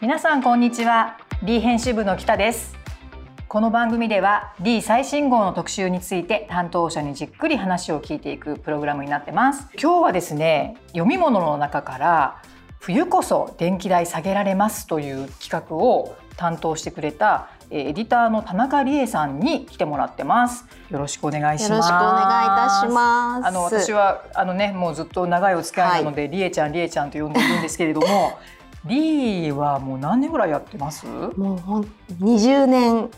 皆さんこんにちは D 編集部の北ですこの番組では D 最新号の特集について担当者にじっくり話を聞いていくプログラムになってます今日はですね読み物の中から冬こそ電気代下げられますという企画を担当してくれたエディターの田中理恵さんに来てもらってます。よろしくお願いします。よろしくお願いいたします。あの私はあのねもうずっと長いお付き合いなので、はい、理恵ちゃん理恵ちゃんと呼んでいるんですけれども、リーはもう何年ぐらいやってます？もうほん20年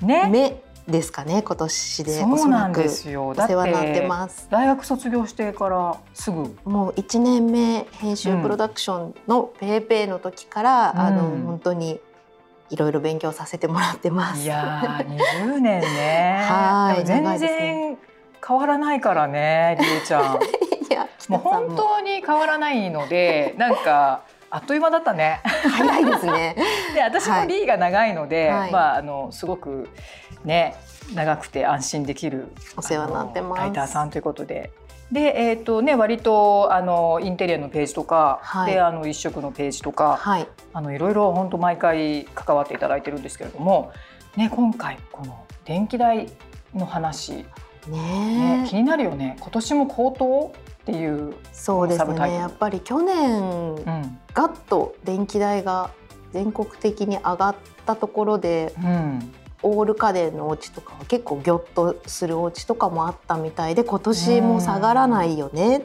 目ですかね今年でそうなんですよ。お世話になってます。大学卒業してからすぐ？もう1年目編集プロダクションのペーペーの時から、うん、あの本当にいろいろ勉強させてもらってます。いや20年ね。はい。全然変わらないからね、りえちゃん。いや、もう本当に変わらないので、なんか。あっという間だったね。早いですね。で、私もリーが長いので、はい、まああのすごくね長くて安心できるお世話になってます。ライターさんということで、で、えーとね、割とあのインテリアのページとか、はい、であの一色のページとか、はい、あのいろいろ本当毎回関わっていただいてるんですけれども、ね、今回この電気代の話、ね、ね、気になるよね。今年も高騰？っていうそうですね。やっぱり去年、うん、ガッと電気代が全国的に上がったところで、うん。オール家電のお家とかは結構ギョッとするお家とかもあったみたいで今年も下がらないよねっ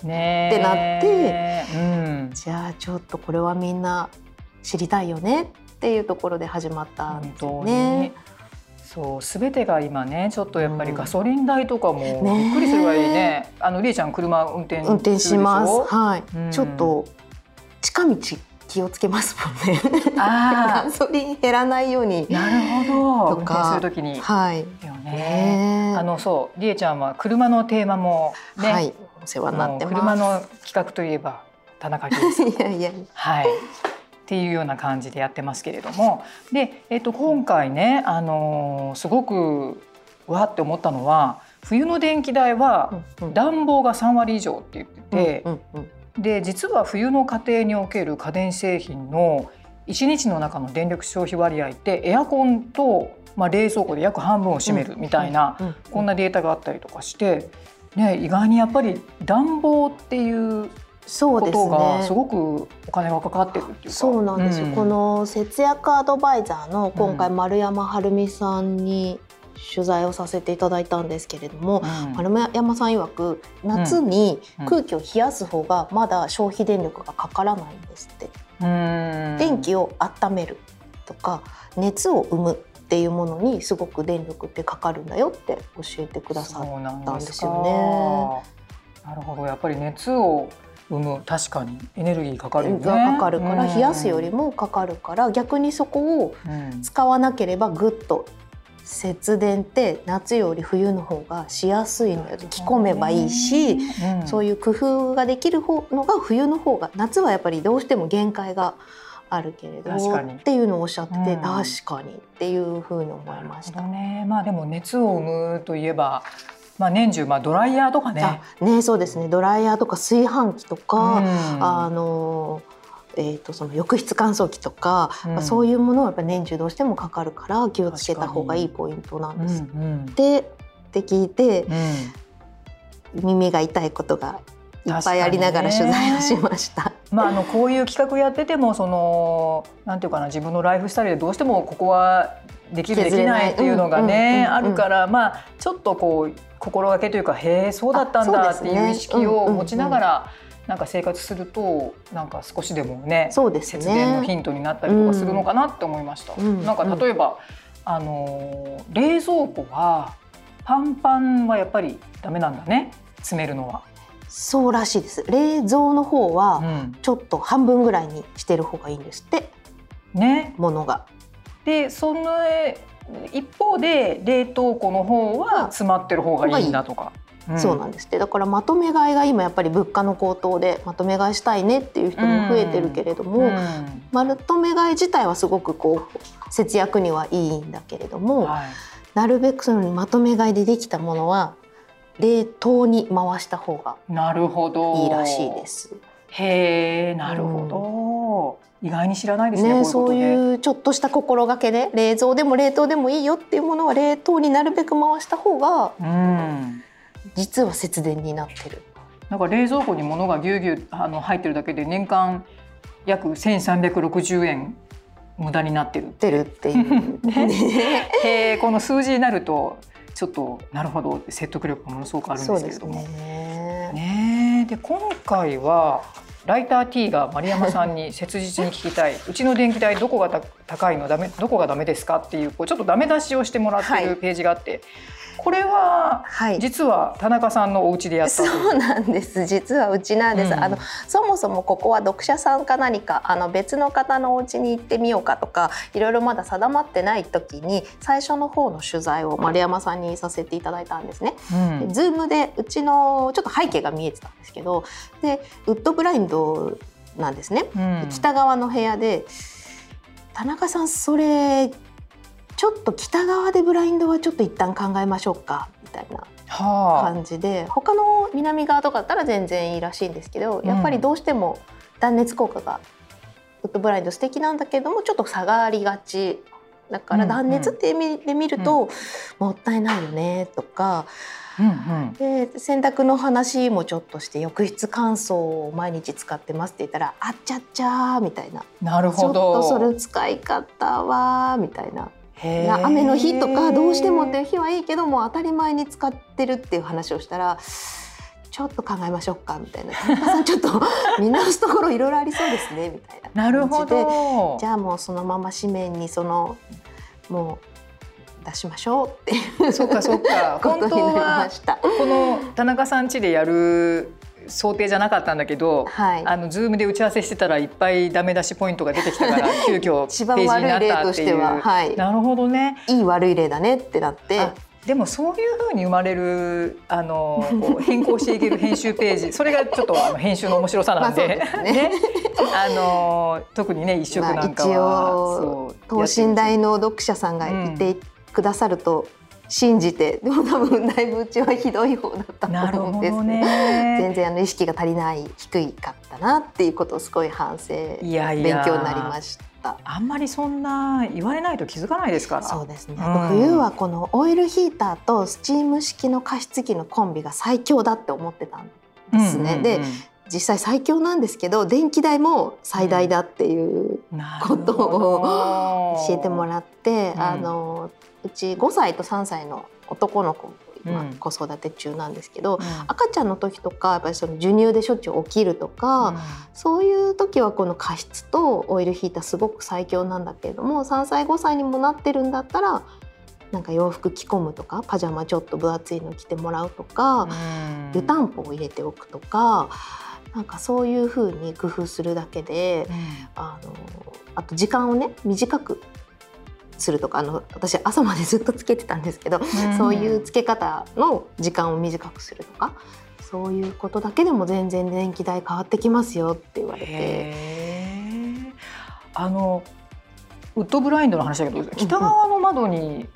てなって、うん、じゃあちょっとこれはみんな知りたいよねっていうところで始まったんですよね。そう全てが今ねちょっとやっぱりガソリン代とかもびっくりするぐらいね、あのりえちゃん車運転運転しますはい、うん、ちょっと近道気をつけますもんね。ガソリン減らないように。なるほど。運転するときに。はい。よね。あのそうりえちゃんは車のテーマもね。はい。お世話になって車の企画といえば田中圭さん。いやいや。はい。っていうような感じでやってますけれども。で、えっと、今回ね、あのー、すごくわって思ったのは冬の電気代は暖房が3割以上って言ってて、で実は冬の家庭における家電製品の1日の中の電力消費割合ってエアコンと、まあ、冷蔵庫で約半分を占めるみたいな、こんなデータがあったりとかして、ね、意外にやっぱり暖房っていうことがすごくお金がかかってるっていうか。そうなんですよ、うん、この節約アドバイザーの今回丸山晴美さんに取材をさせていただいたんですけれども、うん、丸山さん曰く夏に空気を冷やす方がまだ消費電力がかからないんですって。電気を温めるとか熱を生むっていうものにすごく電力ってかかるんだよって教えてくださったんですよね。なるほど。やっぱり熱を生む確かに。エネルギーかかるよね。かかるから冷やすよりもかかるから逆にそこを使わなければぐっと節電って夏より冬の方がしやすいのよ。着込めばいいし、うん、そういう工夫ができる方のが冬の方が夏はやっぱりどうしても限界があるけれどっていうのをおっしゃってて、うん、確かにっていうふうに思いました。ね、まあでも熱を生むといえば、まあ、年中、まあ、ドライヤーとかね。ねそうですね。ドライヤーとか炊飯器とか、うん、あのえーと、その浴室乾燥機とか、うん、そういうものはやっぱ年中どうしてもかかるから気をつけた方がいいポイントなんです。うんうん、でって聞いて、うん、耳が痛いことがいっぱいありながら取材をしました。まあ、あのこういう企画やっててもそのなんていうかな自分のライフスタイルでどうしてもここはできるできないっていうのがねあるからまあちょっとこう心がけというかへえそうだったんだっていう意識を持ちながら。なんか生活するとなんか少しでもねそうですね節電のヒントになったりとかするのかなって思いました。うん、なんか例えば、あの冷蔵庫はパンパンはやっぱりダメなんだね詰めるのは。そうらしいです。冷蔵の方はちょっと半分ぐらいにしてる方がいいんですって。ね。ものが。でその一方で冷凍庫の方は詰まってる方がいいんだとか。そうなんです。ってだからまとめ買いが今やっぱり物価の高騰でまとめ買いしたいねっていう人も増えてるけれども、うん、まとめ買い自体はすごくこう節約にはいいんだけれども、はい、なるべくそのまとめ買いでできたものは冷凍に回した方がなるほどいいらしいです。へえなるほど、意外に知らないですね、ね、そういうちょっとした心がけで冷蔵でも冷凍でもいいよっていうものは冷凍になるべく回した方が、うん、実は節電になってる。なんか冷蔵庫に物がぎゅうぎゅうあの入ってるだけで年間約1360円無駄になってる。ってるっていう、ね、この数字になるとちょっとなるほど説得力がものすごくあるんですけれども。ね。ねで今回はライター T が丸山さんに切実に聞きたい。うちの電気代どこが高いの？ダメどこがダメですか？っていうこうちょっとダメ出しをしてもらってるページがあって、はい、これは、はい、実は田中さんのお家でやったそうなんです。実はうちなんです、うん、あのそもそもここは読者さんか何かあの別の方のお家に行ってみようかとかいろいろまだ定まってない時に最初の方の取材を丸山さんにさせていただいたんですね。うん、ズームでうちのちょっと背景が見えてたんですけどでウッドブラインドなんですね、うん、北側の部屋で田中さんそれちょっと北側でブラインドはちょっと一旦考えましょうかみたいな感じで、はあ、他の南側とかだったら全然いいらしいんですけど、やっぱりどうしても断熱効果がウッドブラインド素敵なんだけどもちょっと下がりがちだから断熱って意味で見ると、もったいないよねとか。うんうん、で洗濯の話もちょっとして浴室乾燥を毎日使ってますって言ったら「あっちゃっちゃ」みたいな「なるほど。ちょっとそれ使い方は」みたいな雨の日とかどうしてもっていう日はいいけども当たり前に使ってるっていう話をしたらちょっと考えましょうかみたいな。田中さんちょっと見直すところいろいろありそうですねみたいな感じで。じゃあもうそのまま紙面にそのもう出しましょうっていうそうかそうか。ことになりました。この田中さん家でやる想定じゃなかったんだけど、はい、あのズームで打ち合わせしてたらいっぱいダメ出しポイントが出てきたから 急遽ページになったっていう。は。い、なるほどね。いい悪い例だねってなって。でもそういうふうに生まれるあの 変更していける編集ページ。それがちょっとあの編集の面白さなんで。ね。ね、あの特にね一色なんかは、まあ、等身大の読者さんがいてくださると、信じてでも多分だいぶうちはひどい方だったと思うんですね全然あの意識が足りない低いかったなっていうことをすごい反省勉強になりました。あんまりそんな言われないと気づかないですから。そうですね。うん、冬はこのオイルヒーターとスチーム式の加湿器のコンビが最強だって思ってたんですね。うんうんうん、で実際最強なんですけど電気代も最大だっていうことを教えてもらって、うん、あのうち5歳と3歳の男の子も今子育て中なんですけど、うん、赤ちゃんの時とかやっぱりその授乳でしょっちゅう起きるとか、うん、そういう時はこの加湿とオイルヒーターすごく最強なんだけれども3歳5歳にもなってるんだったらなんか洋服着込むとかパジャマちょっと分厚いの着てもらうとか、うん、湯たんぽを入れておくとか。なんかそういうふうに工夫するだけで、あのあと時間をね短くするとかあの私朝までずっとつけてたんですけど、うん、そういうつけ方の時間を短くするとかそういうことだけでも全然電気代変わってきますよって言われて。あのウッドブラインドの話だけど北側の窓に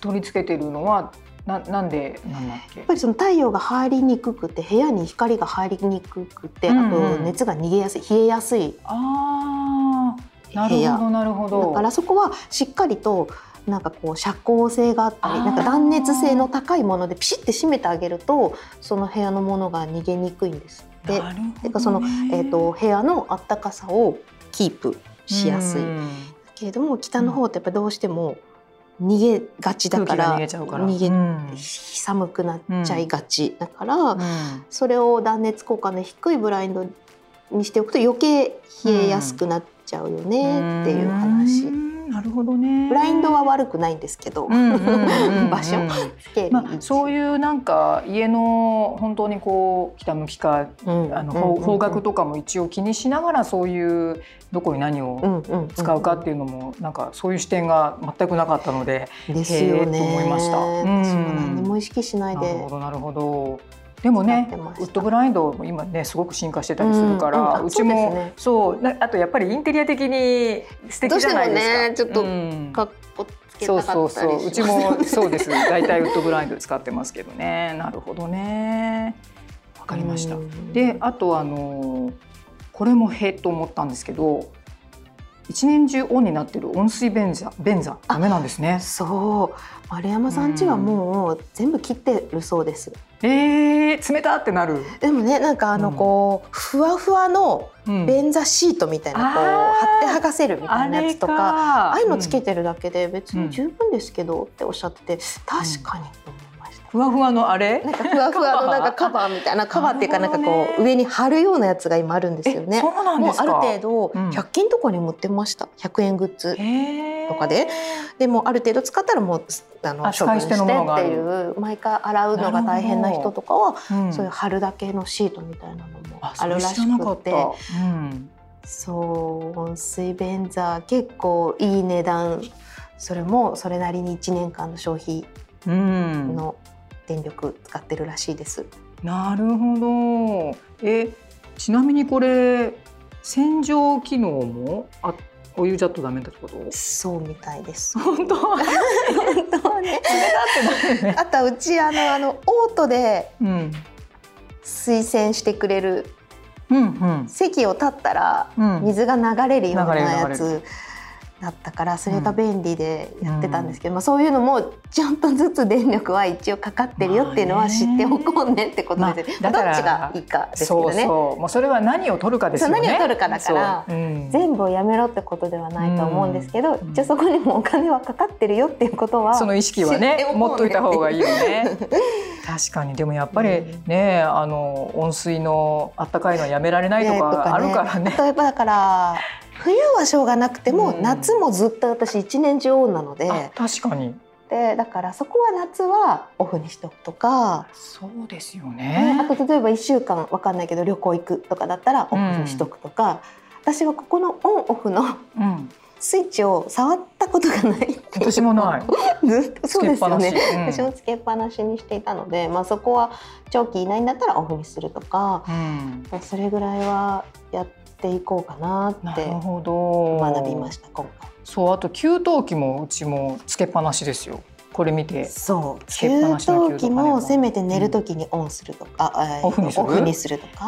取り付けてるのはななんでなんだっけ？やっぱりその太陽が入りにくくて部屋に光が入りにくくて、あと熱が逃げやすい冷えやすい部屋。なるほどだからそこはしっかりとなんかこう遮光性があったりなんか断熱性の高いものでピシッて閉めてあげるとその部屋のものが逃げにくいんですって。てかその、えーと、部屋のあったかさをキープしやすい。けれども北の方ってやっぱどうしても逃げがちだから逃げ、うん、寒くなっちゃいがち、だから、うん、それを断熱効果の低いブラインドにしておくと余計冷えやすくなっちゃうよねっていう話。なるほどね。ブラインドは悪くないんですけど、場所、まあそういうなんか家の本当にこう北向きか、うん、あの方角とかも一応気にしながらそういうどこに何を使うかっていうのもなんかそういう視点が全くなかったので、ですよね。と思いました。うん、何も意識しないで。なるほどなるほど。でもねウッドブラインドも今ねすごく進化してたりするから、うん、うちもそう、ね、あとやっぱりインテリア的に素敵じゃないですか。ね、ちょっとかっこつけそうそうそう。うちもそうです。大体ウッドブラインド使ってますけどね。なるほどね。わかりました。であとあのこれもへと思ったんですけど一年中オンになってる温水便座便座ダメなんですね。そう。丸山さん家はもう全部切ってるそうです。えー、冷たってなる。でもねなんかあのこう、うん、ふわふわの便座シートみたいな、こう貼って剥がせるみたいなやつとかああいうのつけてるだけで別に十分ですけどっておっしゃってて確かに。と。ふわふわのあれ？なんかふわふわのなんかカバーみたいなカバーっていうかなんかこう上に貼るようなやつが今あるんですよね。そうなんですある程度100均とかに持ってました。100円グッズ。とかででもある程度使ったらもうあの処分してっていう毎回洗うのが大変な人とかは、そういう貼るだけのシートみたいなのもあるらしくて。そう温水便座結構いい値段。それもそれなりに1年間の消費の電力使ってるらしいです。なるほど。え、ちなみにこれ洗浄機能もあお湯じゃとダメだってこと？そうみたいです。本当？本当はねね。あとはうちあのあのオートで推薦してくれる、うんうん、席を立ったら水が流れるようなやつ、だったからそれが便利でやってたんですけど、うん、まあ、そういうのもちゃんとずつ電力は一応かかってるよっていうのは知っておこうねってことですね。まあ、どっちがいいかですけどね。そうそう。もうそれは何を取るかですよね。何を取るかだから、う。ん、全部をやめろってことではないと思うんですけど、うん、一応そこにもお金はかかってるよっていうことはその意識はね持っといた方がいいよね。確かに。でもやっぱりね、あの温水のあったかいのはやめられないとかあるからね。例えばだから冬はしょうがなくても、うん、夏もずっと私一年中オンなので。確かに。でだからそこは夏はオフにしとくとか。そうですよね、あと例えば1週間わかんないけど旅行行くとかだったらオフにしとくとか、うん、私はここのオンオフの、うん。スイッチを触ったことがない私もない。ずっとそうですよね、うん、私もつけっぱなしにしていたので、まあ、そこは長期いないんだったらオフにするとか、うん、それぐらいはやっていこうかなって学びました今回。そうあと給湯器もうちもつけっぱなしですよ。これ見て。そう。給湯器もせめて寝る時にオンするとか、うん、オフにする？オフにするとか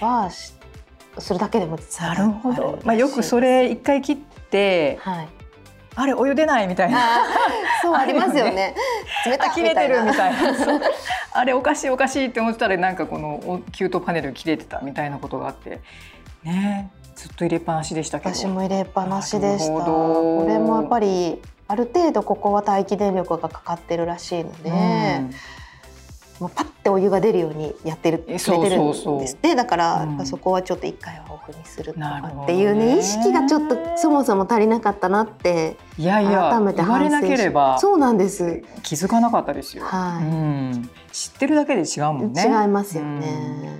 はそれだけでもなる。ほど、まあ、よくそれ一回切って、はい、あれお湯出ないみたいな。そうありますよね。冷た切れてるみたいなあれおかしいおかしいって思ってたらなんかこの給湯パネル切れてたみたいなことがあって。ね。ずっと入れっぱなしでしたけど。私も入れっぱなしでしたこれもやっぱりある程度ここは待機電力がかかってるらしいので、うんもうパッてお湯が出るようにやってる決めてるんですね。だから、うん、そこはちょっと一回はオフにするとかっていうね、ね、意識がちょっとそもそも足りなかったなっていやいや改めて反省しそうなんです。気づかなかったですよ、はい、うん、知ってるだけで違うもんね。違いますよね、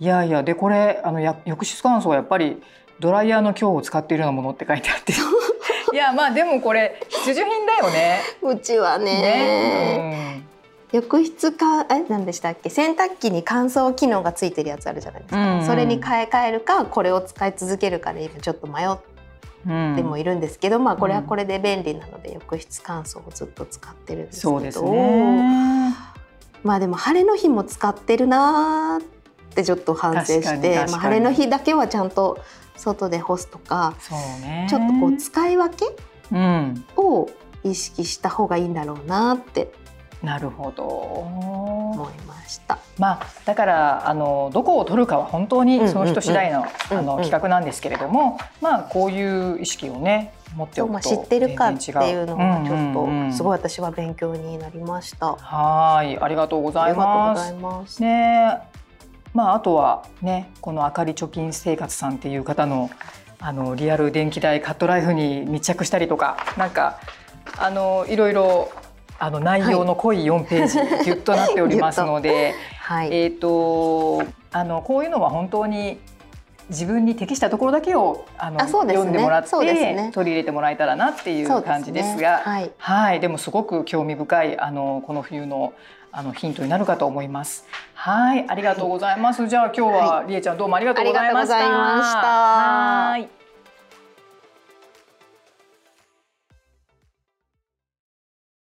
いやいやでこれあのや浴室乾燥はやっぱりドライヤーの強を使っているようなものって書いてあって。いやまあでもこれ必需品だよね。うちはね。ね、うん浴室かえ何でしたっけ？洗濯機に乾燥機能がついてるやつあるじゃないですか、うんうん、それに買い替えるかこれを使い続けるかで今ちょっと迷ってもいるんですけど、うん、まあこれはこれで便利なので浴室乾燥をずっと使ってるんですけど、ね、まあでも晴れの日も使ってるなってちょっと反省して、まあ、晴れの日だけはちゃんと外で干すとか、ね、ちょっとこう使い分けを意識した方がいいんだろうなってなるほど。思いました。まあだからあのどこを取るかは本当にその人次第の、あの企画なんですけれども、まあこういう意識をね持っておくと知ってるかっていうのがちょっとすごい私は勉強になりました。はいありがとうございます。ねまああとはねこのあかり貯金生活さんっていう方のあのリアル電気代カットライフに密着したりとかなんかあのいろいろあの内容の濃い4ページ、はい、ぎゅっとなっておりますので、はい、えっ、ー、とあのこういうのは本当に自分に適したところだけをあの、ね、読んでもらって、ね、取り入れてもらえたらなっていう感じですが、ね、はい、はい、でもすごく興味深いあのこの冬のあのヒントになるかと思います。はい、ありがとうございます。じゃあ今日は、りえちゃんどうもありがとうございました。はい